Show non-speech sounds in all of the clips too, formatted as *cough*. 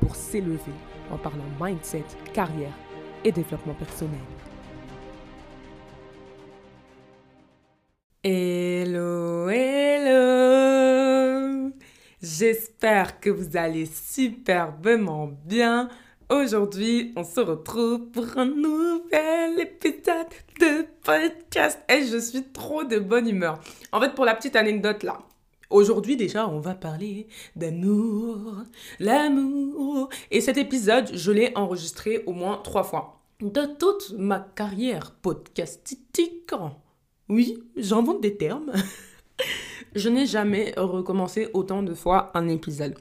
pour s'élever en parlant mindset, carrière et développement personnel. Hello, hello J'espère que vous allez superbement bien. Aujourd'hui, on se retrouve pour un nouvel épisode de podcast et je suis trop de bonne humeur. En fait, pour la petite anecdote là, Aujourd'hui déjà, on va parler d'amour, l'amour. Et cet épisode, je l'ai enregistré au moins trois fois. De toute ma carrière podcastique, oui, j'invente des termes, *laughs* je n'ai jamais recommencé autant de fois un épisode.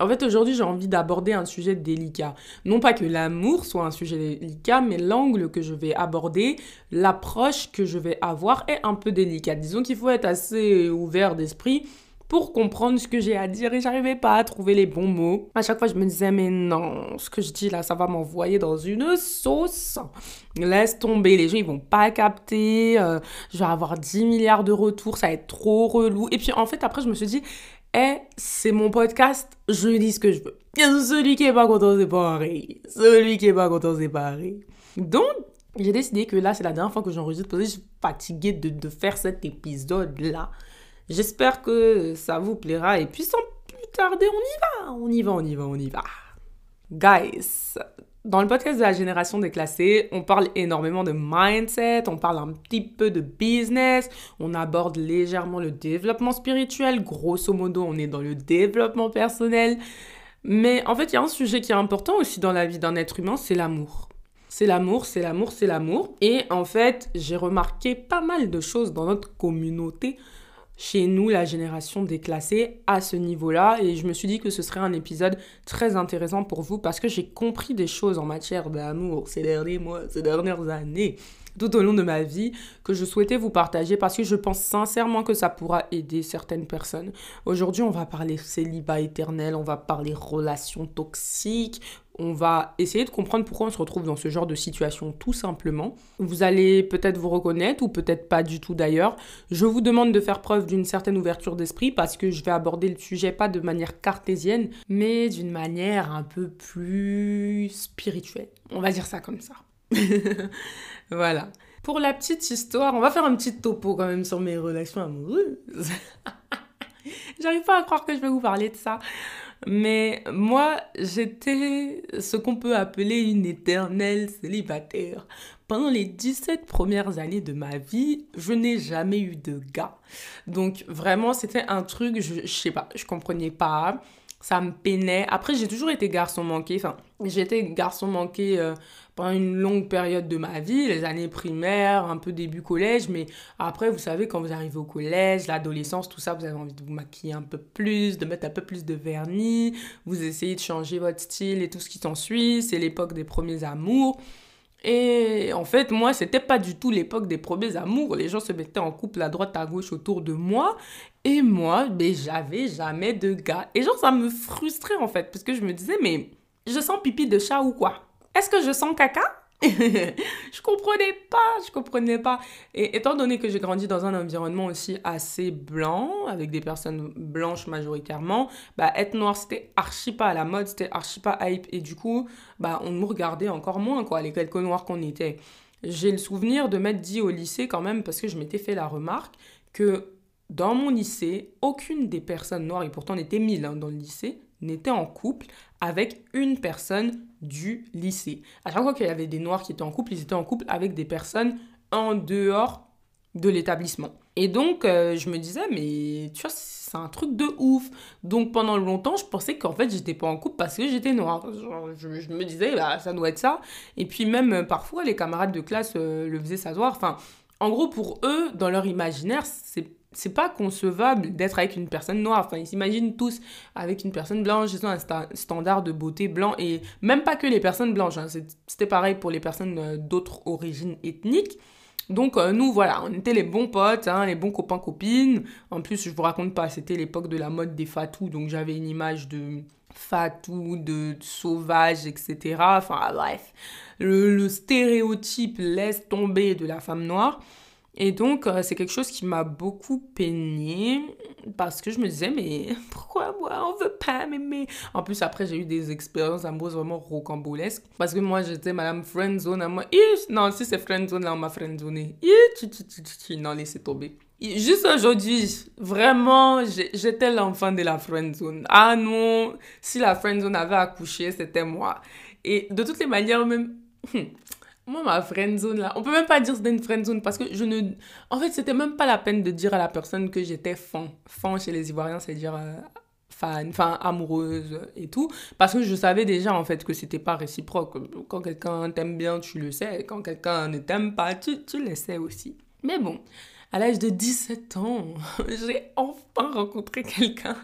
En fait, aujourd'hui, j'ai envie d'aborder un sujet délicat. Non pas que l'amour soit un sujet délicat, mais l'angle que je vais aborder, l'approche que je vais avoir est un peu délicate. Disons qu'il faut être assez ouvert d'esprit pour comprendre ce que j'ai à dire et j'arrivais pas à trouver les bons mots. À chaque fois, je me disais, mais non, ce que je dis là, ça va m'envoyer dans une sauce. Laisse tomber, les gens, ils vont pas capter. Euh, je vais avoir 10 milliards de retours, ça va être trop relou. Et puis, en fait, après, je me suis dit, eh, c'est mon podcast, je dis ce que je veux. Celui qui est pas content, c'est pareil. Celui qui est pas content, c'est pareil. Donc, j'ai décidé que là, c'est la dernière fois que j'enregistre parce que je suis fatiguée de, de faire cet épisode-là. J'espère que ça vous plaira et puis sans plus tarder, on y va, on y va, on y va, on y va. Guys, dans le podcast de la génération déclassée, on parle énormément de mindset, on parle un petit peu de business, on aborde légèrement le développement spirituel, grosso modo on est dans le développement personnel. Mais en fait, il y a un sujet qui est important aussi dans la vie d'un être humain, c'est l'amour. C'est l'amour, c'est l'amour, c'est l'amour. Et en fait, j'ai remarqué pas mal de choses dans notre communauté chez nous, la génération déclassée, à ce niveau-là. Et je me suis dit que ce serait un épisode très intéressant pour vous parce que j'ai compris des choses en matière d'amour ces derniers mois, ces dernières années, tout au long de ma vie, que je souhaitais vous partager parce que je pense sincèrement que ça pourra aider certaines personnes. Aujourd'hui, on va parler célibat éternel, on va parler relations toxiques, on va essayer de comprendre pourquoi on se retrouve dans ce genre de situation tout simplement. Vous allez peut-être vous reconnaître ou peut-être pas du tout d'ailleurs. Je vous demande de faire preuve d'une certaine ouverture d'esprit parce que je vais aborder le sujet pas de manière cartésienne, mais d'une manière un peu plus spirituelle. On va dire ça comme ça. *laughs* voilà. Pour la petite histoire, on va faire un petit topo quand même sur mes relations amoureuses. *laughs* J'arrive pas à croire que je vais vous parler de ça. Mais moi, j'étais ce qu'on peut appeler une éternelle célibataire. Pendant les 17 premières années de ma vie, je n'ai jamais eu de gars. Donc vraiment, c'était un truc, je, je sais pas, je comprenais pas ça me peinait. Après, j'ai toujours été garçon manqué. Enfin, j'étais garçon manqué euh, pendant une longue période de ma vie, les années primaires, un peu début collège. Mais après, vous savez, quand vous arrivez au collège, l'adolescence, tout ça, vous avez envie de vous maquiller un peu plus, de mettre un peu plus de vernis. Vous essayez de changer votre style et tout ce qui s'ensuit. C'est l'époque des premiers amours. Et en fait, moi, c'était pas du tout l'époque des premiers amours. Les gens se mettaient en couple à droite, à gauche autour de moi. Et moi, ben, j'avais jamais de gars. Et genre, ça me frustrait en fait. Parce que je me disais, mais je sens pipi de chat ou quoi? Est-ce que je sens caca? *laughs* Je comprenais pas, je comprenais pas. Et étant donné que j'ai grandi dans un environnement aussi assez blanc, avec des personnes blanches majoritairement, bah, être noir, c'était archi pas à la mode, c'était archi pas hype. Et du coup, bah, on nous regardait encore moins, quoi, les quelques noirs qu'on était. J'ai le souvenir de m'être dit au lycée quand même, parce que je m'étais fait la remarque, que dans mon lycée, aucune des personnes noires, et pourtant on était mille hein, dans le lycée, n'était en couple avec une personne du lycée. À chaque fois qu'il y avait des noirs qui étaient en couple, ils étaient en couple avec des personnes en dehors de l'établissement. Et donc, euh, je me disais, mais tu vois, c'est un truc de ouf. Donc, pendant longtemps, je pensais qu'en fait, j'étais pas en couple parce que j'étais noire. je, me disais, bah, ça doit être ça. Et puis, même euh, parfois, les camarades de classe euh, le faisaient savoir. Enfin, en gros, pour eux, dans leur imaginaire, c'est c'est pas concevable d'être avec une personne noire. Enfin, ils s'imaginent tous avec une personne blanche, ils ont un standard de beauté blanc et même pas que les personnes blanches. Hein. C'était pareil pour les personnes euh, d'autres origines ethniques. Donc euh, nous, voilà, on était les bons potes, hein, les bons copains-copines. En plus, je vous raconte pas, c'était l'époque de la mode des fatous, donc j'avais une image de fatou, de, sauvage, etc. Enfin bref, le stéréotype laisse tomber de la femme noire. Et donc, euh, c'est quelque chose qui m'a beaucoup peiné parce que je me disais, mais *laughs* pourquoi moi, on veut pas m'aimer? En plus, après, j'ai eu des expériences amoureuses vraiment rocambolesques parce que moi, j'étais madame friendzone à moi. non, si c'est friendzone, là, on m'a friendzoné. Non, laissez tomber. Juste aujourd'hui, vraiment, j'étais l'enfant de la friendzone. Ah non, si la friendzone avait accouché, c'était moi. Et de toutes les manières, même... Moi, ma friendzone, là, on peut même pas dire c'était une friendzone parce que je ne... En fait, c'était même pas la peine de dire à la personne que j'étais fan. Fan chez les Ivoiriens, c'est dire euh, fan, enfin amoureuse et tout. Parce que je savais déjà, en fait, que c'était pas réciproque. Quand quelqu'un t'aime bien, tu le sais. Quand quelqu'un ne t'aime pas, tu, tu le sais aussi. Mais bon, à l'âge de 17 ans, *laughs* j'ai enfin rencontré quelqu'un.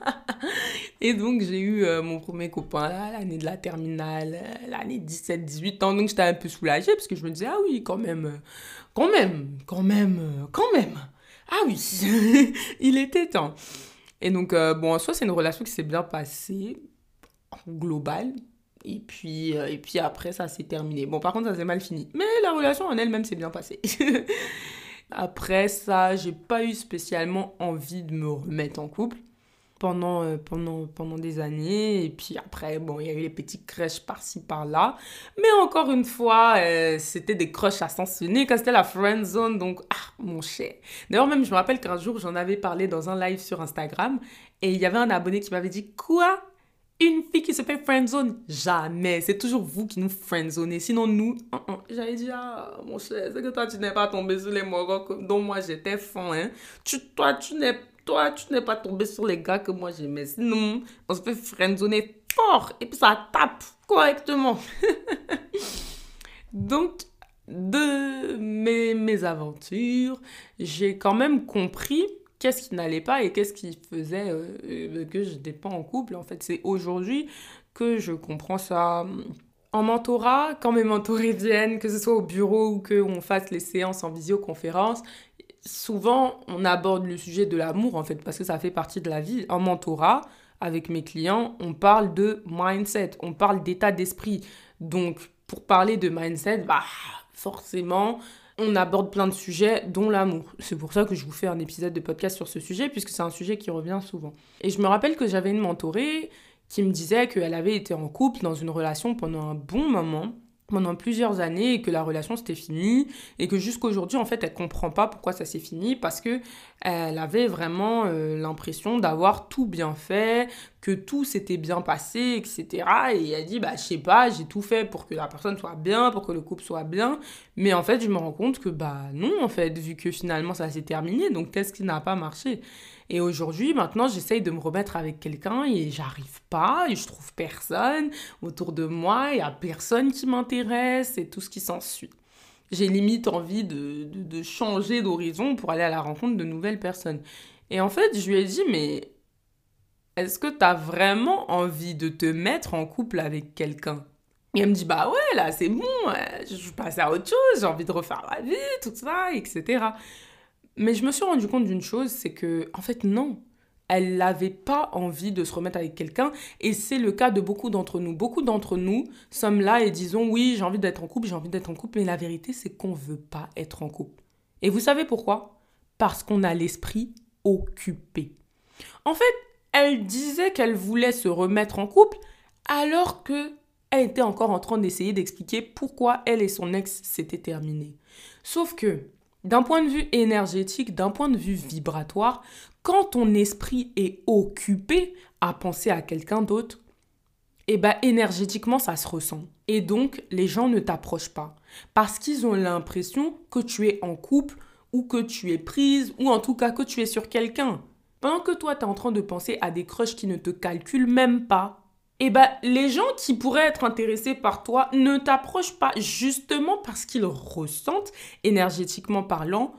Et donc, j'ai eu euh, mon premier copain l'année de la terminale, euh, l'année 17-18 ans. Donc, j'étais un peu soulagée parce que je me disais, ah oui, quand même, euh, quand même, quand même, quand même. Ah oui, *laughs* il était temps. Et donc, bon, en soi, c'est une relation qui s'est bien passée, en global. Et puis, et puis après, ça s'est terminé. Bon, par contre, ça s'est mal fini. Mais la relation en elle-même s'est bien passée. *laughs* Après ça, j'ai pas eu spécialement envie de me remettre en couple pendant, euh, pendant, pendant des années. Et puis après, bon, il y a eu les petits crèches par-ci, par-là. Mais encore une fois, euh, c'était des crushs à sens unique. C'était la friend zone. Donc, ah, mon cher. D'ailleurs, même, je me rappelle qu'un jour, j'en avais parlé dans un live sur Instagram. Et il y avait un abonné qui m'avait dit Quoi? Une fille qui se fait friendzone, jamais. C'est toujours vous qui nous friendzonez. Sinon, nous, uh, uh. j'avais dit, ah, mon cher, c'est que toi, tu n'es pas tombé sur les morons dont moi j'étais fan. Hein. Tu, toi, tu n'es toi, tu n'es pas tombé sur les gars que moi j'aimais. Sinon, on se fait friendzoner fort et puis ça tape correctement. *laughs* Donc, de mes, aventures, j'ai quand même compris qu'est-ce qui n'allait pas et qu'est-ce qui faisait euh, que je n'étais pas en couple. En fait, c'est aujourd'hui que je comprends ça. En mentorat, quand mes mentorés viennent, que ce soit au bureau ou qu'on fasse les séances en visioconférence, souvent on aborde le sujet de l'amour en fait, parce que ça fait partie de la vie. En mentorat, avec mes clients, on parle de mindset, on parle d'état d'esprit. Donc, pour parler de mindset, bah, forcément, on aborde plein de sujets, dont l'amour. C'est pour ça que je vous fais un épisode de podcast sur ce sujet, puisque c'est un sujet qui revient souvent. Et je me rappelle que j'avais une mentorée qui me disait qu'elle avait été en couple dans une relation pendant un bon moment pendant plusieurs années et que la relation s'était finie et que jusqu'aujourd'hui en fait elle comprend pas pourquoi ça s'est fini parce que elle avait vraiment euh, l'impression d'avoir tout bien fait que tout s'était bien passé etc et elle dit bah je sais pas j'ai tout fait pour que la personne soit bien pour que le couple soit bien. Mais en fait je me rends compte que bah non en fait vu que finalement ça s'est terminé. Donc qu'est-ce qui n'a pas marché? Et aujourd'hui, maintenant, j'essaye de me remettre avec quelqu'un et j'arrive pas, et je trouve personne autour de moi, il y a personne qui m'intéresse et tout ce qui s'ensuit. J'ai limite envie de, de, changer d'horizon pour aller à la rencontre de nouvelles personnes. Et en fait, je lui ai dit, mais est-ce que tu as vraiment envie de te mettre en couple avec quelqu'un? Et elle me dit, bah ouais, là, c'est bon, je passe à autre chose, j'ai envie de refaire la vie, tout ça, etc. Mais je me suis rendu compte d'une chose, c'est que, en fait, non. Elle n'avait pas envie de se remettre avec quelqu'un. Et c'est le cas de beaucoup d'entre nous. Beaucoup d'entre nous sommes là et disons, oui, j'ai envie d'être en couple, j'ai envie d'être en couple. Mais la vérité, c'est qu'on ne veut pas être en couple. Et vous savez pourquoi? Parce qu'on a l'esprit occupé. En fait, elle disait qu'elle voulait se remettre en couple alors que elle était encore en train d'essayer d'expliquer pourquoi elle et son ex s'étaient terminés. Sauf que d'un point de vue énergétique, d'un point de vue vibratoire, quand ton esprit est occupé à penser à quelqu'un d'autre, eh ben énergétiquement ça se ressent. Et donc les gens ne t'approchent pas parce qu'ils ont l'impression que tu es en couple ou que tu es prise ou en tout cas que tu es sur quelqu'un. Pendant que toi tu es en train de penser à des crushs qui ne te calculent même pas, eh ben, les gens qui pourraient être intéressés par toi ne t'approchent pas justement parce qu'ils ressentent, énergétiquement parlant,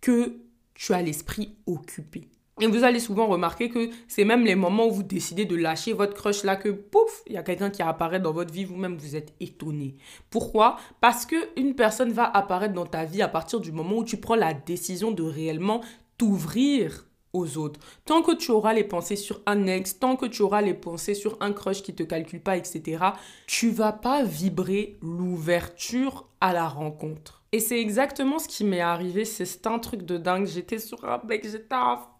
que tu as l'esprit occupé. Et vous allez souvent remarquer que c'est même les moments où vous décidez de lâcher votre crush là que pouf, il y a quelqu'un qui apparaît dans votre vie, vous-même vous êtes étonné. Pourquoi? Parce que une personne va apparaître dans ta vie à partir du moment où tu prends la décision de réellement t'ouvrir autres. Tant que tu auras les pensées sur un ex, tant que tu auras les pensées sur un crush qui te calcule pas, etc., tu vas pas vibrer l'ouverture à la rencontre. Et c'est exactement ce qui m'est arrivé, c'est un truc de dingue. J'étais sur un mec, j'étais à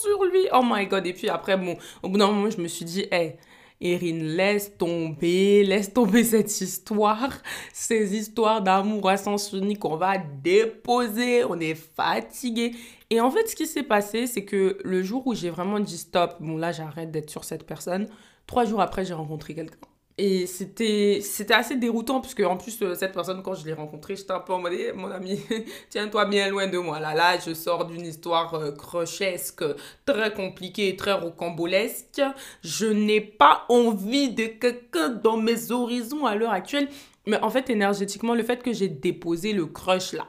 sur lui. Oh my god. Et puis après, bon, au bout d'un moment, je me suis dit, hé, Erin, laisse tomber, laisse tomber cette histoire, ces histoires d'amour à sens unique, on va déposer, on est fatigué. Et en fait, ce qui s'est passé, c'est que le jour où j'ai vraiment dit stop, bon là j'arrête d'être sur cette personne, trois jours après j'ai rencontré quelqu'un. Et c'était, assez déroutant, parce que en plus, euh, cette personne, quand je l'ai rencontrée, j'étais un peu en mode, eh, mon ami, *laughs* tiens-toi bien loin de moi. Là, là, je sors d'une histoire euh, crochesque, très compliquée, très rocambolesque. Je n'ai pas envie de quelqu'un dans mes horizons à l'heure actuelle. Mais en fait, énergétiquement, le fait que j'ai déposé le crush là,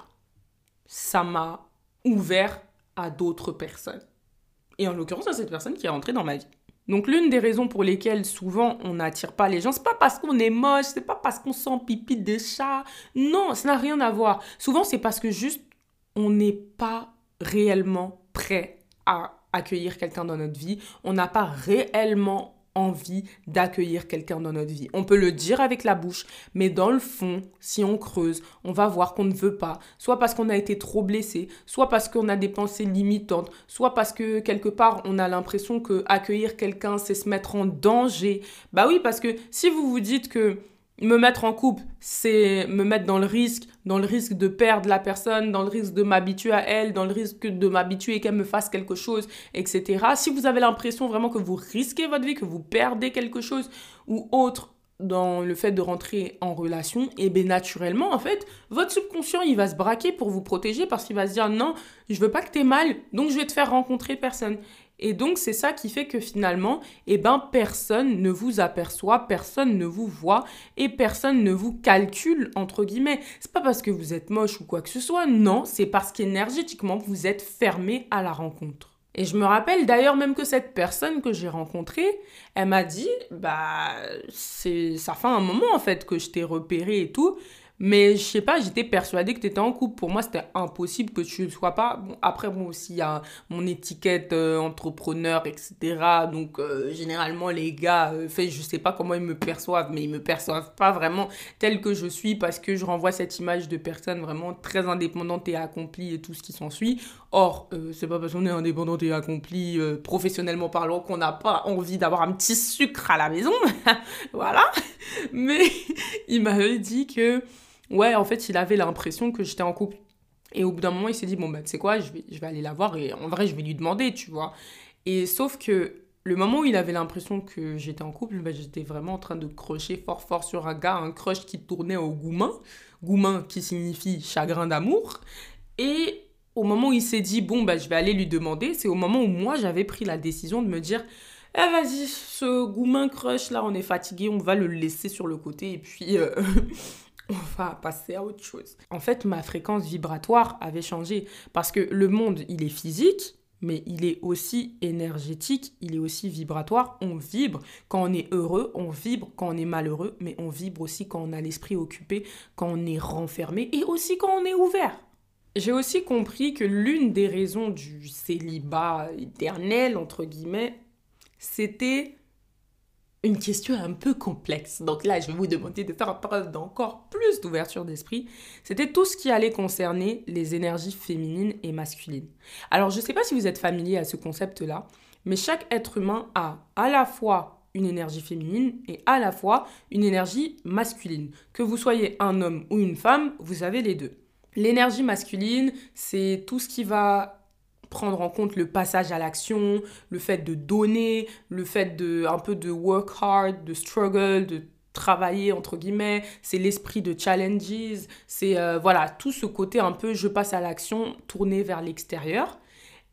ça m'a ouvert à d'autres personnes. Et en l'occurrence, à cette personne qui est rentrée dans ma vie. Donc l'une des raisons pour lesquelles souvent on n'attire pas les gens, c'est pas parce qu'on est moche, c'est pas parce qu'on sent pipi de chat. Non, ça n'a rien à voir. Souvent c'est parce que juste on n'est pas réellement prêt à accueillir quelqu'un dans notre vie, on n'a pas réellement envie d'accueillir quelqu'un dans notre vie. On peut le dire avec la bouche, mais dans le fond, si on creuse, on va voir qu'on ne veut pas, soit parce qu'on a été trop blessé, soit parce qu'on a des pensées limitantes, soit parce que quelque part on a l'impression que accueillir quelqu'un c'est se mettre en danger. Bah oui, parce que si vous vous dites que me mettre en couple, c'est me mettre dans le risque, dans le risque de perdre la personne, dans le risque de m'habituer à elle, dans le risque de m'habituer qu'elle me fasse quelque chose, etc. Si vous avez l'impression vraiment que vous risquez votre vie, que vous perdez quelque chose ou autre dans le fait de rentrer en relation, et eh bien naturellement, en fait, votre subconscient, il va se braquer pour vous protéger parce qu'il va se dire non, je veux pas que tu aies mal, donc je vais te faire rencontrer personne. Et donc, c'est ça qui fait que finalement, eh ben, personne ne vous aperçoit, personne ne vous voit et personne ne vous calcule, entre guillemets. C'est pas parce que vous êtes moche ou quoi que ce soit, non, c'est parce qu'énergétiquement, vous êtes fermé à la rencontre. Et je me rappelle d'ailleurs même que cette personne que j'ai rencontrée, elle m'a dit, bah, c'est, ça fait un moment en fait que je t'ai repéré et tout, mais je sais pas, j'étais persuadée que tu étais en couple. Pour moi, c'était impossible que tu ne sois pas. Après, bon, aussi, il y a mon étiquette euh, entrepreneur, etc. Donc, euh, généralement, les gars, euh, fait, je sais pas comment ils me perçoivent, mais ils me perçoivent pas vraiment tel que je suis parce que je renvoie cette image de personne vraiment très indépendante et accomplie et tout ce qui s'ensuit. Or, c'est pas parce qu'on est indépendante et accomplie professionnellement parlant qu'on n'a pas envie d'avoir un petit sucre à la maison. *laughs* voilà. Mais *laughs* il m'avait dit que ouais, en fait, il avait l'impression que j'étais en couple. Et au bout d'un moment, il s'est dit, bon, bah, tu sais quoi, je vais, je vais aller la voir et en vrai, je vais lui demander, tu vois. Et sauf que le moment où il avait l'impression que j'étais en couple, bah, j'étais vraiment en train de crocher fort fort sur un gars, un crush qui tournait au goumin. Goumin qui signifie chagrin d'amour. Et au moment où il s'est dit, bon, bah, je vais aller lui demander, c'est au moment où moi, j'avais pris la décision de me dire, eh vas-y, ce goumin crush là, on est fatigué, on va le laisser sur le côté et puis... Euh, *laughs* *laughs* on va passer à autre chose. En fait, ma fréquence vibratoire avait changé parce que le monde, il est physique, mais il est aussi énergétique, il est aussi vibratoire. On vibre quand on est heureux, on vibre quand on est malheureux, mais on vibre aussi quand on a l'esprit occupé, quand on est renfermé et aussi quand on est ouvert. J'ai aussi compris que l'une des raisons du célibat éternel, entre guillemets, c'était une question un peu complexe. Donc là, je vais vous demander de faire preuve d'encore plus d'ouverture d'esprit. C'était tout ce qui allait concerner les énergies féminines et masculines. Alors, je ne sais pas si vous êtes familier à ce concept-là, mais chaque être humain a à la fois une énergie féminine et à la fois une énergie masculine. Que vous soyez un homme ou une femme, vous avez les deux. L'énergie masculine, c'est tout ce qui va prendre en compte le passage à l'action, le fait de donner, le fait de un peu de work hard, de struggle, de travailler entre guillemets, c'est l'esprit de challenges, c'est euh, voilà, tout ce côté un peu je passe à l'action tourné vers l'extérieur.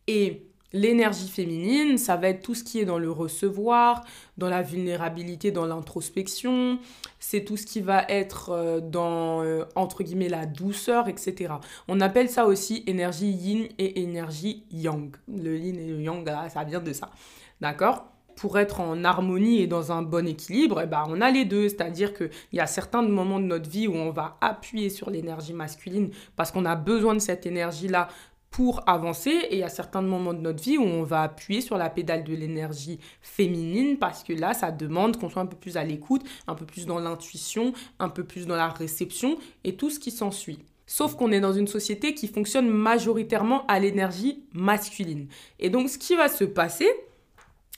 Et L'énergie féminine, ça va être tout ce qui est dans le recevoir, dans la vulnérabilité, dans l'introspection. C'est tout ce qui va être euh, dans, euh, entre guillemets, la douceur, etc. On appelle ça aussi énergie yin et énergie yang. Le yin et le yang, ça vient de ça. D'accord? Pour être en harmonie et dans un bon équilibre, eh ben, on a les deux. C'est-à-dire qu'il y a certains moments de notre vie où on va appuyer sur l'énergie masculine parce qu'on a besoin de cette énergie-là pour avancer et il y a certains moments de notre vie où on va appuyer sur la pédale de l'énergie féminine parce que là ça demande qu'on soit un peu plus à l'écoute, un peu plus dans l'intuition, un peu plus dans la réception et tout ce qui s'ensuit. Sauf qu'on est dans une société qui fonctionne majoritairement à l'énergie masculine. Et donc ce qui va se passer,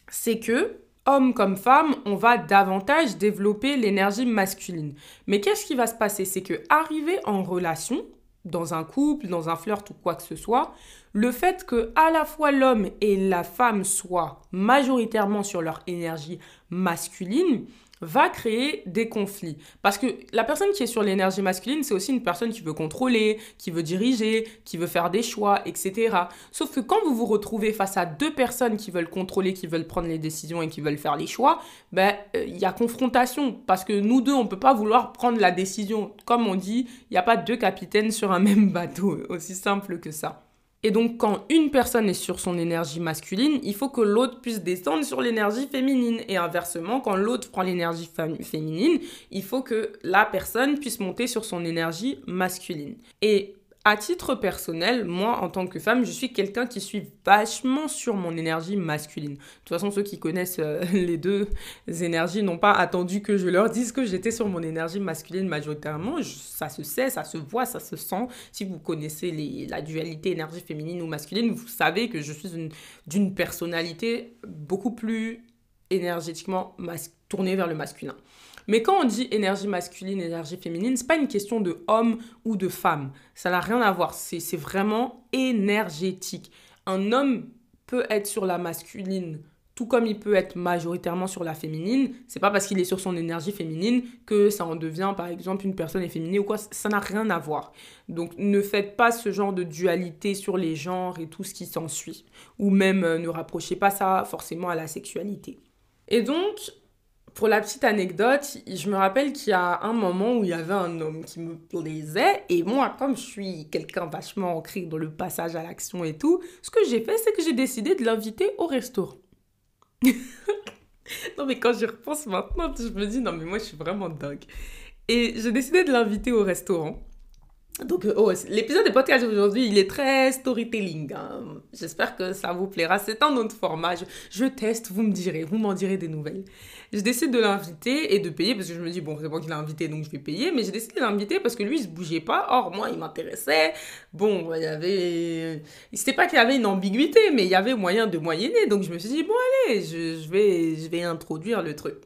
c'est que homme comme femme, on va davantage développer l'énergie masculine. Mais qu'est-ce qui va se passer? C'est que arriver en relation, dans un couple, dans un flirt ou quoi que ce soit, le fait que à la fois l'homme et la femme soient majoritairement sur leur énergie masculine, va créer des conflits. Parce que la personne qui est sur l'énergie masculine, c'est aussi une personne qui veut contrôler, qui veut diriger, qui veut faire des choix, etc. Sauf que quand vous vous retrouvez face à deux personnes qui veulent contrôler, qui veulent prendre les décisions et qui veulent faire les choix, ben euh, il y a confrontation. Parce que nous deux, on peut pas vouloir prendre la décision. Comme on dit, il n'y a pas deux capitaines sur un même bateau. *laughs* Aussi simple que ça. Et donc, quand une personne est sur son énergie masculine, il faut que l'autre puisse descendre sur l'énergie féminine. Et inversement, quand l'autre prend l'énergie féminine, il faut que la personne puisse monter sur son énergie masculine. Et à titre personnel, moi, en tant que femme, je suis quelqu'un qui suis vachement sur mon énergie masculine. De toute façon, ceux qui connaissent euh, les deux énergies n'ont pas attendu que je leur dise que j'étais sur mon énergie masculine majoritairement. ça se sait, ça se voit, ça se sent. Si vous connaissez la dualité énergie féminine ou masculine, vous savez que je suis d'une personnalité beaucoup plus énergétiquement tournée vers le masculin. Mais quand on dit énergie masculine, énergie féminine, c'est pas une question de homme ou de femme. Ça n'a rien à voir. C'est vraiment énergétique. Un homme peut être sur la masculine tout comme il peut être majoritairement sur la féminine, c'est pas parce qu'il est sur son énergie féminine que ça en devient par exemple une personne efféminée ou quoi, ça n'a rien à voir. Donc ne faites pas ce genre de dualité sur les genres et tout ce qui s'ensuit, ou même euh, ne rapprochez pas ça forcément à la sexualité. Et donc, pour la petite anecdote, je me rappelle qu'il y a un moment où il y avait un homme qui me plaisait et moi, comme je suis quelqu'un vachement ancré dans le passage à l'action et tout, ce que j'ai fait, c'est que j'ai décidé de l'inviter au restaurant. *laughs* non mais quand j'y repense maintenant, je me dis non mais moi je suis vraiment dingue. Et j'ai décidé de l'inviter au restaurant. Donc, oh, l'épisode de podcast aujourd'hui, il est très storytelling. Hein. J'espère que ça vous plaira. C'est un autre format. Je, teste, vous me direz, vous m'en direz des nouvelles. Je décide de l'inviter et de payer parce que je me dis, bon, c'est moi qui l'ai invité, donc je vais payer. Mais j'ai décidé de l'inviter parce que lui, il se bougeait pas. Or, moi, il m'intéressait. Bon, il y avait. C'était pas qu'il y avait une ambiguïté, mais il y avait moyen de moyenner. Donc, je me suis dit, bon, allez, je, je, vais, je vais introduire le truc.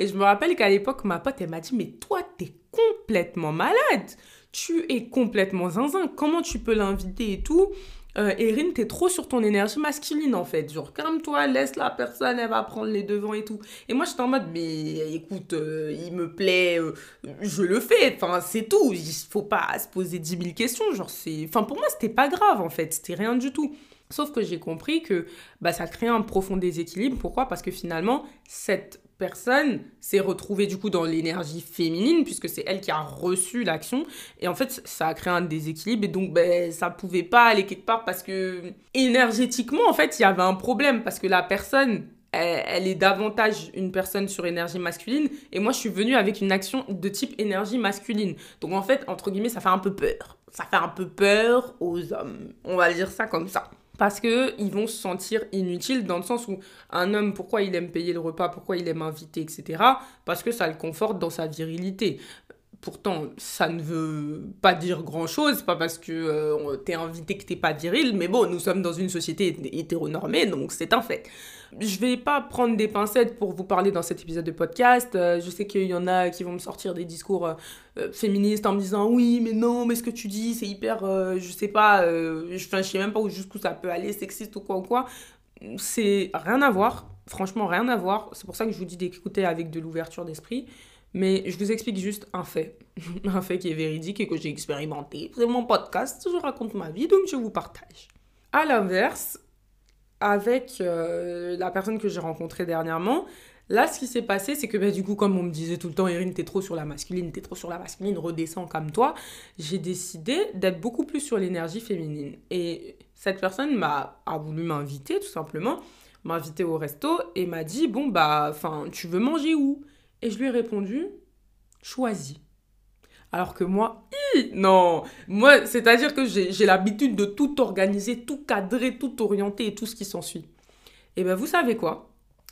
Et je me rappelle qu'à l'époque, ma pote, elle m'a dit, mais toi, t'es complètement malade tu es complètement zinzin. Comment tu peux l'inviter et tout? Euh, Erin, t'es trop sur ton énergie masculine en fait. Genre, calme-toi, laisse la personne, elle va prendre les devants et tout. Et moi, j'étais en mode, mais écoute, euh, il me plaît, euh, je le fais. Enfin, c'est tout. Il faut pas se poser 10 000 questions. Genre, c'est. Enfin, pour moi, c'était pas grave en fait. C'était rien du tout. Sauf que j'ai compris que bah, ça crée un profond déséquilibre. Pourquoi? Parce que finalement, cette personne s'est retrouvée du coup dans l'énergie féminine puisque c'est elle qui a reçu l'action. Et en fait ça a créé un déséquilibre. Et donc ben ça pouvait pas aller quelque part parce que énergétiquement en fait il y avait un problème. Parce que la personne elle, est davantage une personne sur énergie masculine. Et moi je suis venue avec une action de type énergie masculine. Donc en fait entre guillemets ça fait un peu peur. Ça fait un peu peur aux hommes. On va dire ça comme ça parce que ils vont se sentir inutiles dans le sens où un homme, pourquoi il aime payer le repas, pourquoi il aime inviter, etc. Parce que ça le conforte dans sa virilité. Pourtant, ça ne veut pas dire grand-chose, pas parce que euh, t'es invité que t'es pas viril, mais bon, nous sommes dans une société hétéronormée, donc c'est un fait. Je vais pas prendre des pincettes pour vous parler dans cet épisode de podcast. Euh, je sais qu'il y en a qui vont me sortir des discours euh, féministes en me disant oui, mais non, mais ce que tu dis, c'est hyper, je sais pas, je, je sais même pas jusqu'où ça peut aller, sexiste ou quoi ou quoi. C'est rien à voir, franchement rien à voir. C'est pour ça que je vous dis d'écouter avec de l'ouverture d'esprit. Mais je vous explique juste un fait. *laughs* un fait qui est véridique et que j'ai expérimenté. C'est mon podcast, je raconte ma vie, donc je vous partage. À l'inverse, avec euh, la personne que j'ai rencontrée dernièrement, là, ce qui s'est passé, c'est que bah, du coup, comme on me disait tout le temps, Erin, t'es trop sur la masculine, t'es trop sur la masculine, redescends comme toi, j'ai décidé d'être beaucoup plus sur l'énergie féminine. Et cette personne m'a a voulu m'inviter, tout simplement, m'a au resto et m'a dit, bon, bah, enfin, tu veux manger où? Et je lui ai répondu, choisis. Alors que moi, non, moi, c'est-à-dire que j'ai l'habitude de tout organiser, tout cadrer, tout orienter et tout ce qui s'ensuit. Et bien, vous savez quoi?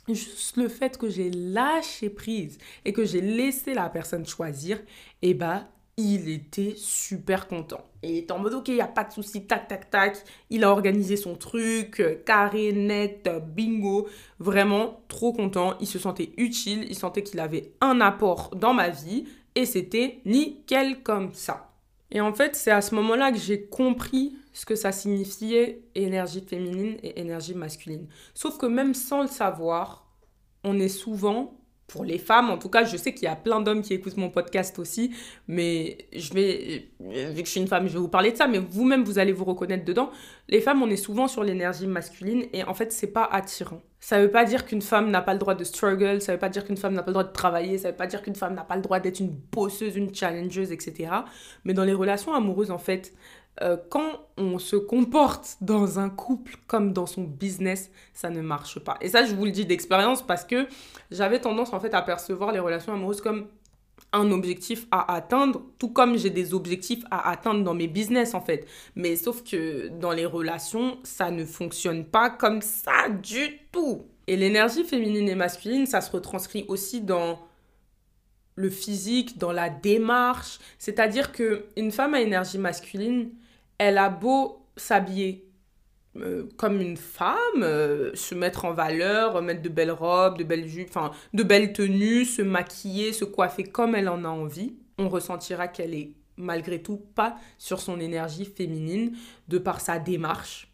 Juste le fait que j'ai lâché prise et que j'ai laissé la personne choisir, et ben, il était super content. Et il était en mode, ok, il n'y a pas de souci, tac, tac, tac. Il a organisé son truc, euh, carré, net, bingo. Vraiment trop content. Il se sentait utile, il sentait qu'il avait un apport dans ma vie et c'était nickel comme ça. Et en fait, c'est à ce moment-là que j'ai compris ce que ça signifiait énergie féminine et énergie masculine. Sauf que même sans le savoir, on est souvent pour les femmes, en tout cas, je sais qu'il y a plein d'hommes qui écoutent mon podcast aussi, mais je vais, vu que je suis une femme, je vais vous parler de ça, mais vous-même, vous allez vous reconnaître dedans. Les femmes, on est souvent sur l'énergie masculine et en fait, c'est pas attirant. Ça veut pas dire qu'une femme n'a pas le droit de struggle, ça veut pas dire qu'une femme n'a pas le droit de travailler, ça veut pas dire qu'une femme n'a pas le droit d'être une bosseuse, une challengeuse, etc. Mais dans les relations amoureuses, en fait, euh, quand on se comporte dans un couple comme dans son business, ça ne marche pas. Et ça, je vous le dis d'expérience parce que j'avais tendance en fait à percevoir les relations amoureuses comme un objectif à atteindre, tout comme j'ai des objectifs à atteindre dans mes business en fait. Mais sauf que dans les relations, ça ne fonctionne pas comme ça du tout. Et l'énergie féminine et masculine, ça se retranscrit aussi dans le physique, dans la démarche. C'est-à-dire que une femme à énergie masculine, elle a beau s'habiller euh, comme une femme, euh, se mettre en valeur, mettre de belles robes, de belles jupes, de belles tenues, se maquiller, se coiffer comme elle en a envie, on ressentira qu'elle est malgré tout pas sur son énergie féminine de par sa démarche,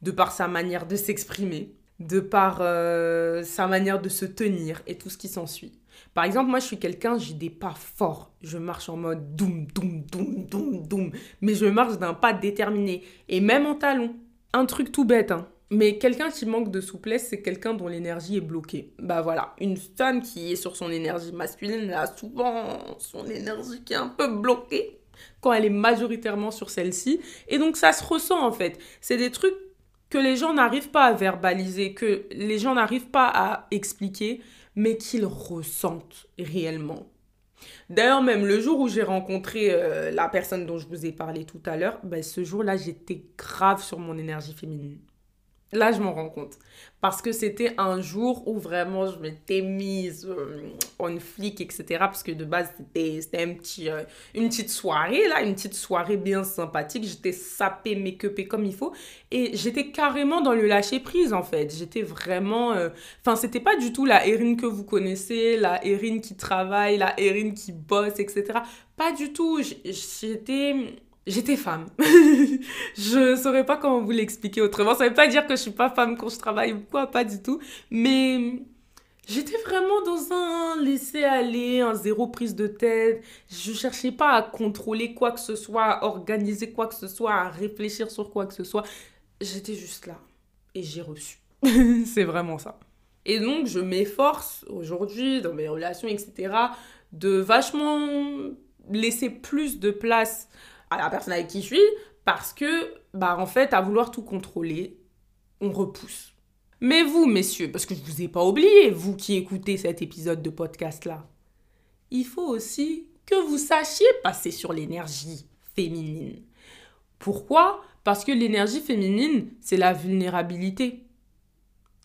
de par sa manière de s'exprimer, de par euh, sa manière de se tenir et tout ce qui s'ensuit. Par exemple, moi, je suis quelqu'un, j'ai des pas forts. Je marche en mode doum, doum, doum, doum, doum. Mais je marche d'un pas déterminé. Et même en talon. Un truc tout bête, hein. Mais quelqu'un qui manque de souplesse, c'est quelqu'un dont l'énergie est bloquée. Bah voilà, une femme qui est sur son énergie masculine, elle a souvent son énergie qui est un peu bloquée quand elle est majoritairement sur celle-ci. Et donc ça se ressent en fait. C'est des trucs que les gens n'arrivent pas à verbaliser, que les gens n'arrivent pas à expliquer, mais qu'ils ressentent réellement. D'ailleurs, même le jour où j'ai rencontré euh, la personne dont je vous ai parlé tout à l'heure, ben, ce jour-là, j'étais grave sur mon énergie féminine. Là, je m'en rends compte. Parce que c'était un jour où vraiment je m'étais mise euh, en flic, etc. Parce que de base, c'était un euh, une petite soirée, là, une petite soirée bien sympathique. J'étais sapée, make-upée comme il faut. Et j'étais carrément dans le lâcher-prise, en fait. J'étais vraiment... Euh, enfin, c'était pas du tout la Erin que vous connaissez, la Erin qui travaille, la Erin qui bosse, etc. Pas du tout. J'étais j'étais femme. *laughs* je saurais pas comment vous l'expliquer autrement. Ça veut pas dire que je suis pas femme quand je travaille ou quoi, pas du tout. Mais j'étais vraiment dans un laisser aller, un zéro prise de tête. Je cherchais pas à contrôler quoi que ce soit, à organiser quoi que ce soit, à réfléchir sur quoi que ce soit. J'étais juste là. Et j'ai reçu. *laughs* C'est vraiment ça. Et donc, je m'efforce aujourd'hui, dans mes relations, etc., de vachement laisser plus de place à la personne avec qui je suis parce que, bah, en fait, à vouloir tout contrôler, on repousse. Mais vous, messieurs, parce que je vous ai pas oublié, vous qui écoutez cet épisode de podcast-là, il faut aussi que vous sachiez passer sur l'énergie féminine. Pourquoi? Parce que l'énergie féminine, c'est la vulnérabilité.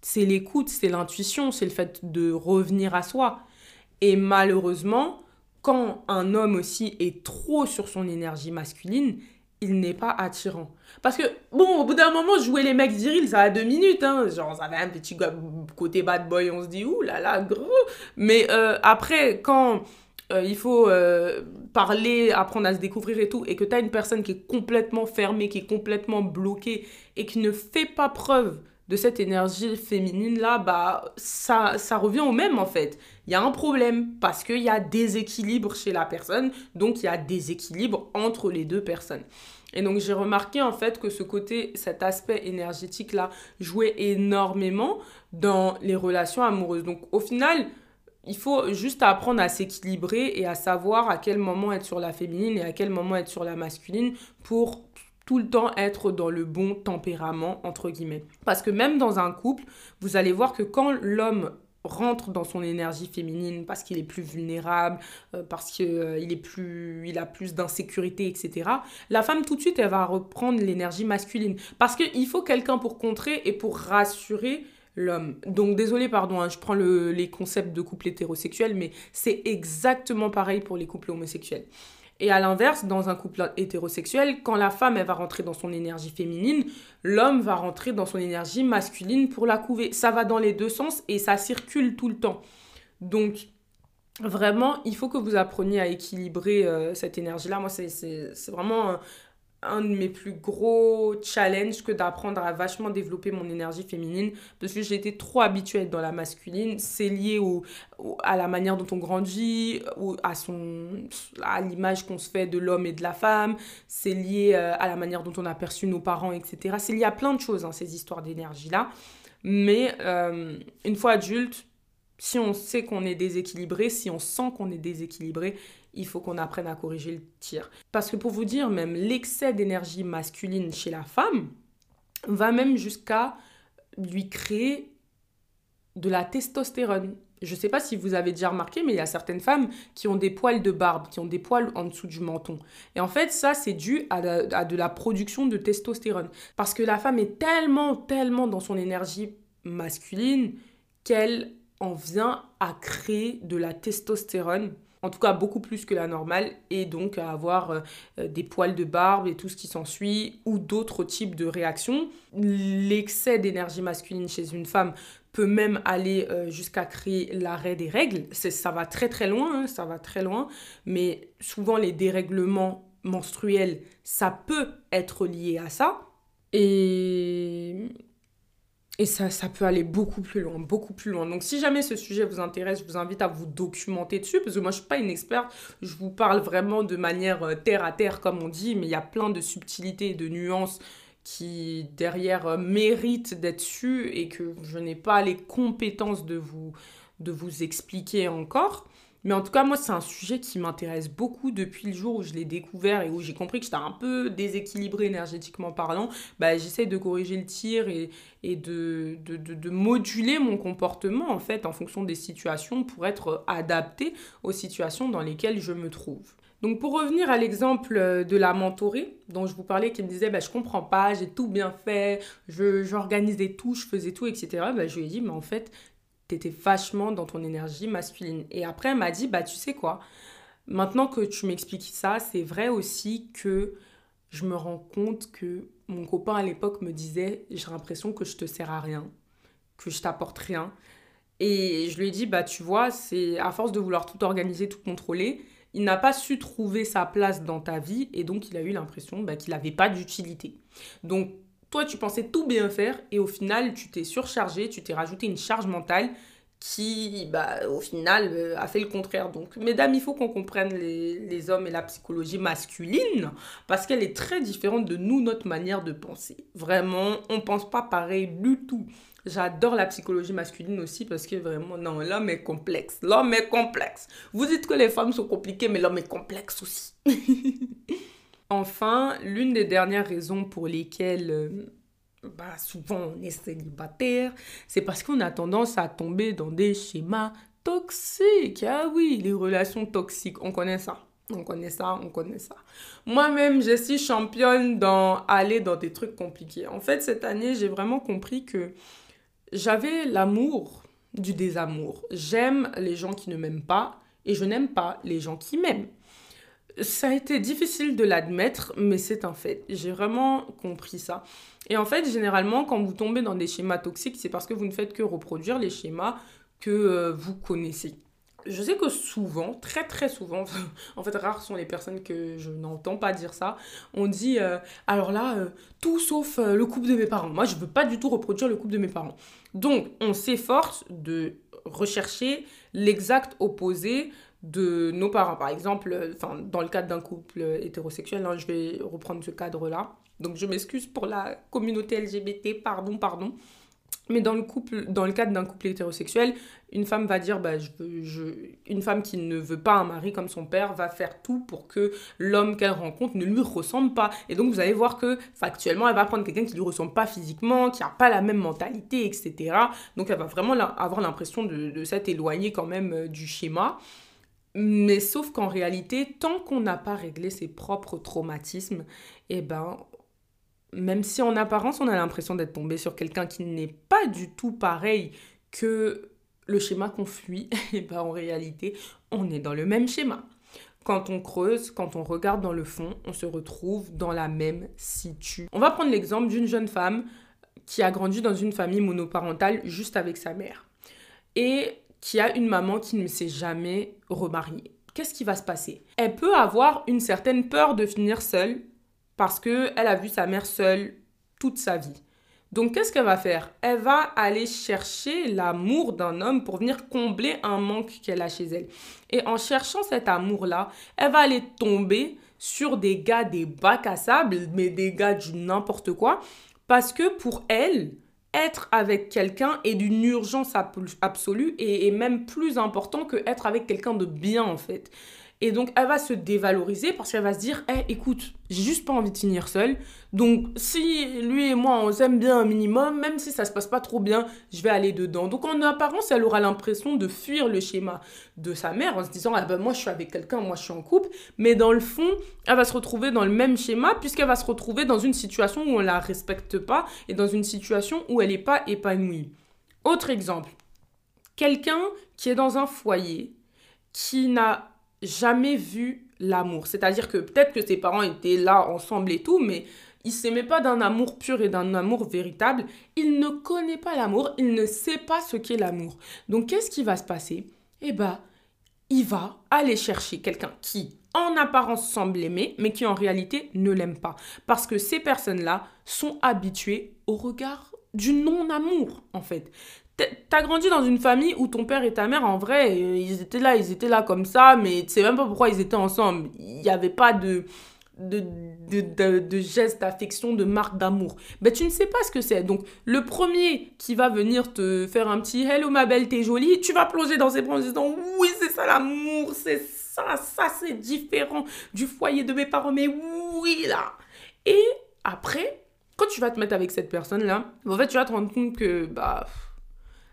C'est l'écoute, c'est l'intuition, c'est le fait de revenir à soi. Et malheureusement, quand un homme aussi est trop sur son énergie masculine, il n'est pas attirant. Parce que, bon, au bout d'un moment, jouer les mecs virils, ça a deux minutes, hein. Genre, ça avait un petit côté bad boy, on se dit, ouh là là, gros. Mais euh, après, quand euh, il faut euh, parler, apprendre à se découvrir et tout, et que tu as une personne qui est complètement fermée, qui est complètement bloquée, et qui ne fait pas preuve de cette énergie féminine là, bah ça, ça revient au même en fait. Il y a un problème parce qu'il y a déséquilibre chez la personne, donc il y a déséquilibre entre les deux personnes. Et donc j'ai remarqué en fait que ce côté, cet aspect énergétique là jouait énormément dans les relations amoureuses. Donc au final, il faut juste apprendre à s'équilibrer et à savoir à quel moment être sur la féminine et à quel moment être sur la masculine pour tout le temps être dans le bon tempérament, entre guillemets. Parce que même dans un couple, vous allez voir que quand l'homme rentre dans son énergie féminine parce qu'il est plus vulnérable, euh, parce qu'il euh, est plus, il a plus d'insécurité, etc. La femme tout de suite, elle va reprendre l'énergie masculine parce qu'il faut quelqu'un pour contrer et pour rassurer l'homme. Donc désolé, pardon, hein, je prends les concepts de couple hétérosexuel, mais c'est exactement pareil pour les couples homosexuels. Et à l'inverse, dans un couple hétérosexuel, quand la femme va rentrer dans son énergie féminine, l'homme va rentrer dans son énergie masculine pour la couver. Ça va dans les deux sens et ça circule tout le temps. Donc vraiment, il faut que vous appreniez à équilibrer euh, cette énergie-là. Moi, c'est vraiment un de mes plus gros challenges que d'apprendre à vachement développer mon énergie féminine parce que j'ai été trop habituée à être dans la masculine. C'est lié au, à la manière dont on grandit, ou à, son, à l'image qu'on se fait de l'homme et de la femme. C'est lié euh, à la manière dont on a perçu nos parents, etc. C'est lié à plein de choses, hein, ces histoires d'énergie-là. Mais euh, une fois adulte, si on sait qu'on est déséquilibré, si on sent qu'on est déséquilibré, il faut qu'on apprenne à corriger le tir. Parce que pour vous dire, même l'excès d'énergie masculine chez la femme va même jusqu'à lui créer de la testostérone. Je ne sais pas si vous avez déjà remarqué, mais il y a certaines femmes qui ont des poils de barbe, qui ont des poils en dessous du menton. Et en fait, ça, c'est dû à, de la production de testostérone. Parce que la femme est tellement, tellement dans son énergie masculine qu'elle en vient à créer de la testostérone en tout cas beaucoup plus que la normale, et donc avoir euh, euh, des poils de barbe et tout ce qui s'ensuit, ou d'autres types de réactions. L'excès d'énergie masculine chez une femme peut même aller euh, jusqu'à créer l'arrêt des règles. Ça va très très loin, hein, ça va très loin, mais souvent les dérèglements menstruels, ça peut être lié à ça. Et et ça, peut aller beaucoup plus loin, beaucoup plus loin. Donc si jamais ce sujet vous intéresse, je vous invite à vous documenter dessus, parce que moi je suis pas une experte, je vous parle vraiment de manière euh, terre à terre comme on dit, mais il y a plein de subtilités et de nuances qui derrière euh, méritent d'être sues et que je n'ai pas les compétences de vous, de vous expliquer encore. Mais en tout cas, moi, c'est un sujet qui m'intéresse beaucoup depuis le jour où je l'ai découvert et où j'ai compris que j'étais un peu déséquilibré énergétiquement parlant. Bah, J'essaie de corriger le tir et, et de, de, de, moduler mon comportement, en fait, en fonction des situations pour être adapté aux situations dans lesquelles je me trouve. Donc pour revenir à l'exemple de la mentorée dont je vous parlais, qui me disait bah, je comprends pas, j'ai tout bien fait, j'organisais tout, je faisais tout, etc. Bah, je lui ai dit mais en fait t'étais vachement dans ton énergie masculine. Et après, elle m'a dit, bah tu sais quoi, maintenant que tu m'expliques ça, c'est vrai aussi que je me rends compte que mon copain à l'époque me disait, j'ai l'impression que je te sers à rien, que je t'apporte rien. Et je lui ai dit, bah tu vois, c'est à force de vouloir tout organiser, tout contrôler, il n'a pas su trouver sa place dans ta vie et donc il a eu l'impression bah, qu'il n'avait pas d'utilité. Donc toi, tu pensais tout bien faire et au final, tu t'es surchargé, tu t'es rajouté une charge mentale qui, bah, au final, euh, a fait le contraire. Donc, mesdames, il faut qu'on comprenne les, les, hommes et la psychologie masculine parce qu'elle est très différente de nous, notre manière de penser. Vraiment, on pense pas pareil du tout. J'adore la psychologie masculine aussi parce que vraiment, non, l'homme est complexe. L'homme est complexe. Vous dites que les femmes sont compliquées, mais l'homme est complexe aussi. *laughs* Enfin, l'une des dernières raisons pour lesquelles euh, bah, souvent on est célibataire, c'est parce qu'on a tendance à tomber dans des schémas toxiques. Ah oui, les relations toxiques, on connaît ça. On connaît ça, on connaît ça. Moi-même, je suis championne dans aller dans des trucs compliqués. En fait, cette année, j'ai vraiment compris que j'avais l'amour du désamour. J'aime les gens qui ne m'aiment pas et je n'aime pas les gens qui m'aiment. Ça a été difficile de l'admettre, mais c'est un fait. J'ai vraiment compris ça. Et en fait, généralement, quand vous tombez dans des schémas toxiques, c'est parce que vous ne faites que reproduire les schémas que euh, vous connaissez. je sais que souvent, très très souvent, *laughs* en fait rares sont les personnes que je n'entends pas dire ça, on dit euh, alors là, euh, tout sauf le couple de mes parents. Moi, je veux pas du tout reproduire le couple de mes parents. Donc, on s'efforce de rechercher l'exact opposé de nos parents. Par exemple, enfin, dans le cadre d'un couple hétérosexuel, hein, je vais reprendre ce cadre-là. Donc, je m'excuse pour la communauté LGBT, pardon, pardon. Mais dans le, couple, dans le cadre d'un couple hétérosexuel, une femme va dire, bah, je, je, une femme qui ne veut pas un mari comme son père va faire tout pour que l'homme qu'elle rencontre ne lui ressemble pas. Et donc vous allez voir que factuellement, elle va prendre quelqu'un qui ne lui ressemble pas physiquement, qui n'a pas la même mentalité, etc. Donc elle va vraiment avoir l'impression de, de s'être éloignée quand même euh, du schéma. Mais sauf qu'en réalité, tant qu'on n'a pas réglé ses propres traumatismes, eh ben, même si en apparence on a l'impression d'être tombé sur quelqu'un qui n'est pas du tout pareil que le schéma qu'on fuit, *laughs* et ben en réalité on est dans le même schéma. Quand on creuse, quand on regarde dans le fond, on se retrouve dans la même situation. On va prendre l'exemple d'une jeune femme qui a grandi dans une famille monoparentale juste avec sa mère et qui a une maman qui ne s'est jamais remariée. Qu'est-ce qui va se passer? Elle peut avoir une certaine peur de finir seule parce qu'elle a vu sa mère seule toute sa vie. Donc qu'est-ce qu'elle va faire? Elle va aller chercher l'amour d'un homme pour venir combler un manque qu'elle a chez elle. Et en cherchant cet amour-là, elle va aller tomber sur des gars des bacs à sable, mais des gars du n'importe quoi, parce que pour elle, être avec quelqu'un est d'une urgence absolue et, et même plus important que être avec quelqu'un de bien en fait. Et donc, elle va se dévaloriser parce qu'elle va se dire, hey, écoute, j'ai juste pas envie de finir seule. Donc, si lui et moi, on s'aime bien un minimum, même si ça se passe pas trop bien, je vais aller dedans. Donc, en apparence, elle aura l'impression de fuir le schéma de sa mère en se disant, ah ben, moi, je suis avec quelqu'un, moi, je suis en couple. Mais dans le fond, elle va se retrouver dans le même schéma puisqu'elle va se retrouver dans une situation où on la respecte pas et dans une situation où elle n'est pas épanouie. Autre exemple. Quelqu'un qui est dans un foyer qui n'a jamais vu l'amour. C'est-à-dire que peut-être que ses parents étaient là ensemble et tout, mais il s'aimait pas d'un amour pur et d'un amour véritable. Il ne connaît pas l'amour, il ne sait pas ce qu'est l'amour. Donc qu'est-ce qui va se passer? Eh bien, il va aller chercher quelqu'un qui, en apparence, semble l'aimer, mais qui en réalité ne l'aime pas. Parce que ces personnes-là sont habituées au regard du non-amour, en fait. T'as grandi dans une famille où ton père et ta mère, en vrai, euh, ils étaient là, ils étaient là comme ça, mais tu sais même pas pourquoi ils étaient ensemble. Il n'y avait pas de, de, de, gestes d'affection, de marque d'amour. Ben, tu ne sais pas ce que c'est. Donc, le premier qui va venir te faire un petit Hello ma belle, t'es jolie, tu vas plonger dans ses bras en disant Oui, c'est ça l'amour, c'est ça, ça c'est différent du foyer de mes parents, mais oui là. Et après, quand tu vas te mettre avec cette personne-là, en fait, tu vas te rendre compte que, bah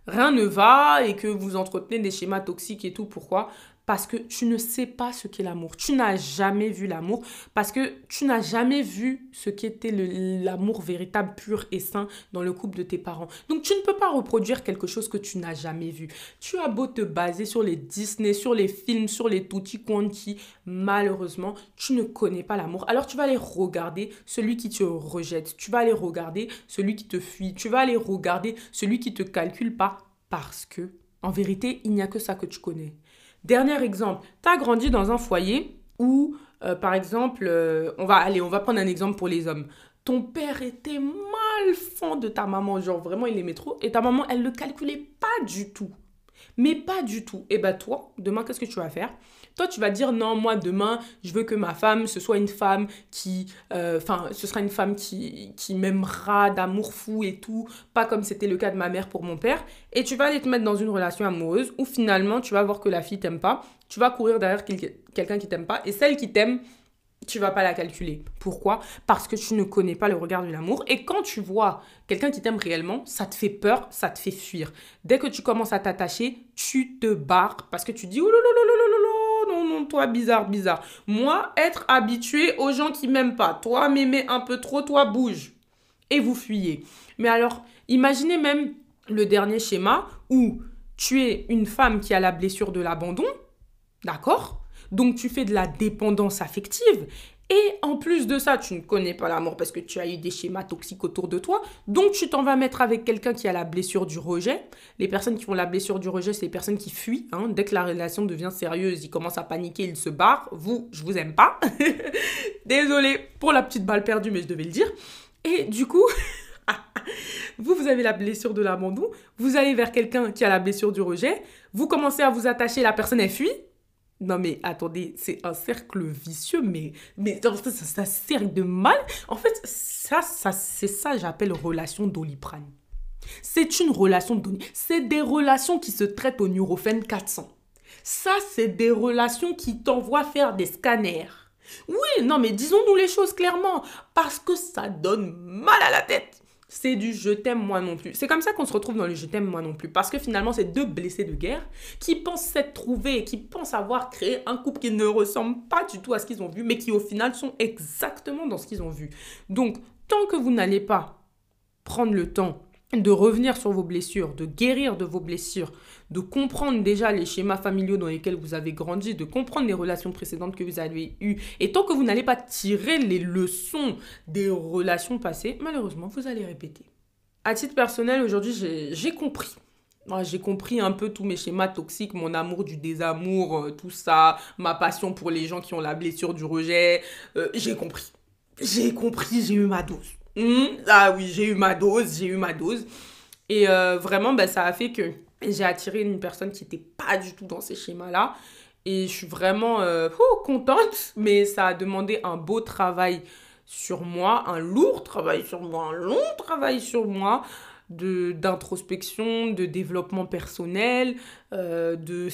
rien ne va et que vous entretenez des schémas toxiques et tout. Pourquoi? Parce que tu ne sais pas ce qu'est l'amour. Tu n'as jamais vu l'amour parce que tu n'as jamais vu ce qu'était l'amour véritable, pur et sain dans le couple de tes parents. Donc tu ne peux pas reproduire quelque chose que tu n'as jamais vu. Tu as beau te baser sur les Disney, sur les films, sur les tutti quanti, malheureusement, tu ne connais pas l'amour. Alors tu vas aller regarder celui qui te rejette, tu vas aller regarder celui qui te fuit, tu vas aller regarder celui qui te calcule pas parce que en vérité, il n'y a que ça que tu connais. Dernier exemple, tu as grandi dans un foyer où, euh, par exemple, euh, on va aller, on va prendre un exemple pour les hommes. Ton père était mal fond de ta maman, genre vraiment il aimait trop, et ta maman, elle le calculait pas du tout. Mais pas du tout. Et bah toi, demain, qu'est-ce que tu vas faire? Toi, tu vas dire non, moi demain, je veux que ma femme, ce soit une femme qui, euh, enfin, ce sera une femme qui, qui m'aimera d'amour fou et tout, pas comme c'était le cas de ma mère pour mon père. Et tu vas aller te mettre dans une relation amoureuse où finalement, tu vas voir que la fille t'aime pas, tu vas courir derrière quelqu'un qui t'aime pas, et celle qui t'aime, tu vas pas la calculer. Pourquoi? Parce que tu ne connais pas le regard de l'amour. Et quand tu vois quelqu'un qui t'aime réellement, ça te fait peur, ça te fait fuir. Dès que tu commences à t'attacher, tu te barres parce que tu dis non, non, toi, bizarre, bizarre. Moi, être habitué aux gens qui m'aiment pas. Toi, m'aimer un peu trop, toi, bouge. Et vous fuyez. Mais alors, imaginez même le dernier schéma où tu es une femme qui a la blessure de l'abandon. D'accord? Donc tu fais de la dépendance affective Et en plus de ça, tu ne connais pas l'amour parce que tu as eu des schémas toxiques autour de toi. Donc tu t'en vas mettre avec quelqu'un qui a la blessure du rejet. Les personnes qui ont la blessure du rejet, c'est les personnes qui fuient. Hein. Dès que la relation devient sérieuse, ils commencent à paniquer, ils se barrent. Vous, je vous aime pas. *laughs* Désolée pour la petite balle perdue, mais je devais le dire. Et du coup, *laughs* vous, vous avez la blessure de l'abandon. Vous allez vers quelqu'un qui a la blessure du rejet. Vous commencez à vous attacher, la personne, elle fuit. Non mais attendez, c'est un cercle vicieux, mais, mais ça, sert de mal. En fait, ça, ça c'est ça j'appelle relation doliprane. C'est une relation doliprane. C'est des relations qui se traitent au Nurofen 400. Ça, c'est des relations qui t'envoient faire des scanners. Oui, non mais disons-nous les choses clairement, parce que ça donne mal à la tête c'est du je t'aime moi non plus. C'est comme ça qu'on se retrouve dans le je t'aime moi non plus. Parce que finalement, c'est deux blessés de guerre qui pensent s'être trouvés, qui pensent avoir créé un couple qui ne ressemble pas du tout à ce qu'ils ont vu, mais qui au final sont exactement dans ce qu'ils ont vu. Donc, tant que vous n'allez pas prendre le temps de revenir sur vos blessures, de guérir de vos blessures, de comprendre déjà les schémas familiaux dans lesquels vous avez grandi, de comprendre les relations précédentes que vous avez eues. Et tant que vous n'allez pas tirer les leçons des relations passées, malheureusement, vous allez répéter. À titre personnel, aujourd'hui, j'ai compris. J'ai compris un peu tous mes schémas toxiques, mon amour du désamour, euh, tout ça, ma passion pour les gens qui ont la blessure du rejet. Euh, j'ai compris. J'ai compris, j'ai eu ma dose. Hmm? ah oui, j'ai eu ma dose, j'ai eu ma dose. Et euh, vraiment, ben, ça a fait que j'ai attiré une personne qui n'était pas du tout dans ces schémas-là. Et je suis vraiment euh, contente, mais ça a demandé un beau travail sur moi, un lourd travail sur moi, un long travail sur moi d'introspection, de, développement personnel, euh, de,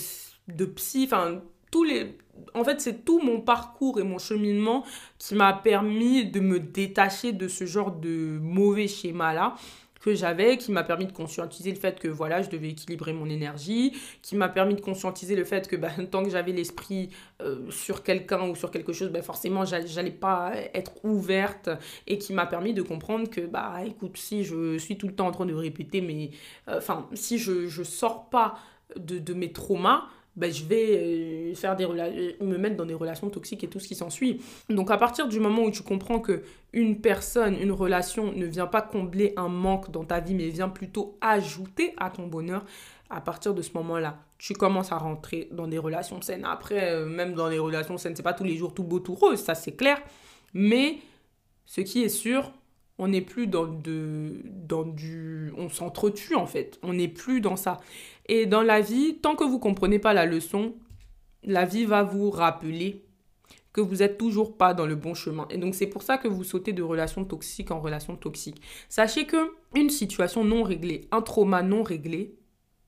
de psy, enfin tous les en fait, c'est tout mon parcours et mon cheminement qui m'a permis de me détacher de ce genre de mauvais schéma-là que j'avais, qui m'a permis de conscientiser le fait que voilà, je devais équilibrer mon énergie, qui m'a permis de conscientiser le fait que bah, *laughs* tant que j'avais l'esprit euh, sur quelqu'un ou sur quelque chose, bah, forcément, j'allais pas être ouverte et qui m'a permis de comprendre que, bah écoute, si je suis tout le temps en train de répéter, mais euh, enfin, si je ne sors pas de, de mes traumas, ben, je vais euh, faire des me mettre dans des relations toxiques et tout ce qui s'ensuit. Donc à partir du moment où tu comprends que une personne, une relation ne vient pas combler un manque dans ta vie, mais vient plutôt ajouter à ton bonheur, à partir de ce moment-là, tu commences à rentrer dans des relations saines. Après, euh, même dans les relations saines, c'est pas tous les jours tout beau, tout rose, ça c'est clair. Mais ce qui est sûr, on n'est plus dans, de, dans du... On s'entretue en fait. On n'est plus dans ça. Et dans la vie, tant que vous ne comprenez pas la leçon, la vie va vous rappeler que vous n'êtes toujours pas dans le bon chemin. Et donc c'est pour ça que vous sautez de relation toxique en relation toxique. Sachez que une situation non réglée, un trauma non réglé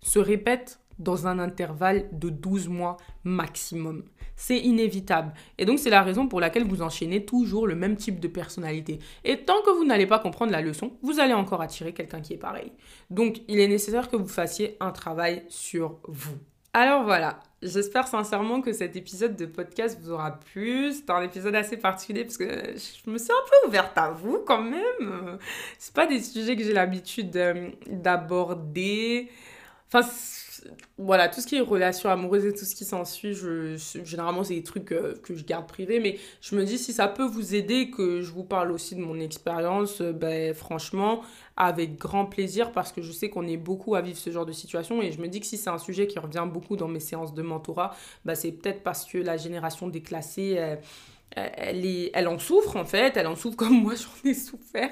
se répète dans un intervalle de 12 mois maximum. C'est inévitable. Et donc, c'est la raison pour laquelle vous enchaînez toujours le même type de personnalité. Et tant que vous n'allez pas comprendre la leçon, vous allez encore attirer quelqu'un qui est pareil. Donc, il est nécessaire que vous fassiez un travail sur vous. Alors voilà, j'espère sincèrement que cet épisode de podcast vous aura plu. C'est un épisode assez particulier parce que je me suis un peu ouverte à vous quand même. C'est pas des sujets que j'ai l'habitude euh, d'aborder. Enfin, voilà, tout ce qui est relations amoureuses et tout ce qui s'ensuit, généralement, c'est des trucs euh, que je garde privés. Mais je me dis, si ça peut vous aider, que je vous parle aussi de mon expérience, euh, ben, franchement, avec grand plaisir, parce que je sais qu'on est beaucoup à vivre ce genre de situation. Et je me dis que si c'est un sujet qui revient beaucoup dans mes séances de mentorat, ben, c'est peut-être parce que la génération déclassée, est, elle en souffre, en fait. Elle en souffre comme *laughs* moi, j'en ai souffert.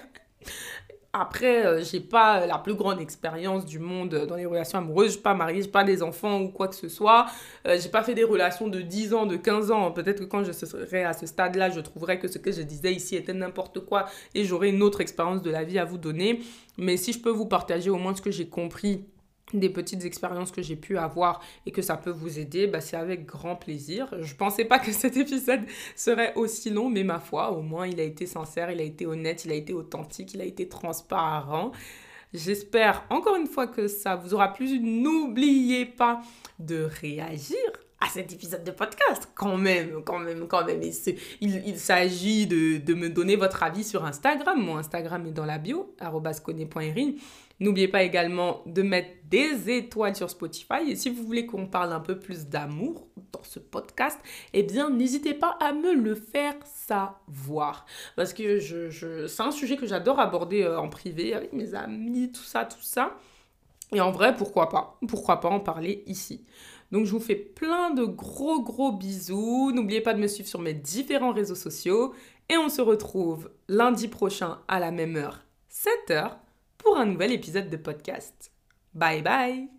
Après, euh, j'ai pas la plus grande expérience du monde dans les relations amoureuses. Je suis pas mariée, j'ai pas des enfants ou quoi que ce soit. Euh, j'ai pas fait des relations de 10 ans, de 15 ans. Peut-être que quand je serai à ce stade-là, je trouverai que ce que je disais ici était n'importe quoi et j'aurai une autre expérience de la vie à vous donner. Mais si je peux vous partager au moins ce que j'ai compris des petites expériences que j'ai pu avoir et que ça peut vous aider, bah c'est avec grand plaisir. Je pensais pas que *laughs* cet épisode serait aussi long, mais ma foi, au moins il a été sincère, il a été honnête, il a été authentique, il a été transparent. J'espère encore une fois que ça vous aura plu. N'oubliez pas de réagir à cet épisode de podcast. Quand même, quand même, quand même. il, il s'agit de, me donner votre avis sur Instagram. Mon Instagram est dans la bio, arrobasconé.erin. N'oubliez pas également de mettre des étoiles sur Spotify. Et si vous voulez qu'on parle un peu plus d'amour dans ce podcast, eh bien, n'hésitez pas à me le faire savoir. Parce que c'est un sujet que j'adore aborder euh, en privé avec mes amis, tout ça, tout ça. Et en vrai, pourquoi pas? Pourquoi pas en parler ici? Donc je vous fais plein de gros gros bisous. N'oubliez pas de me suivre sur mes différents réseaux sociaux. Et on se retrouve lundi prochain à la même heure, 7h, pour un nouvel épisode de podcast. Bye bye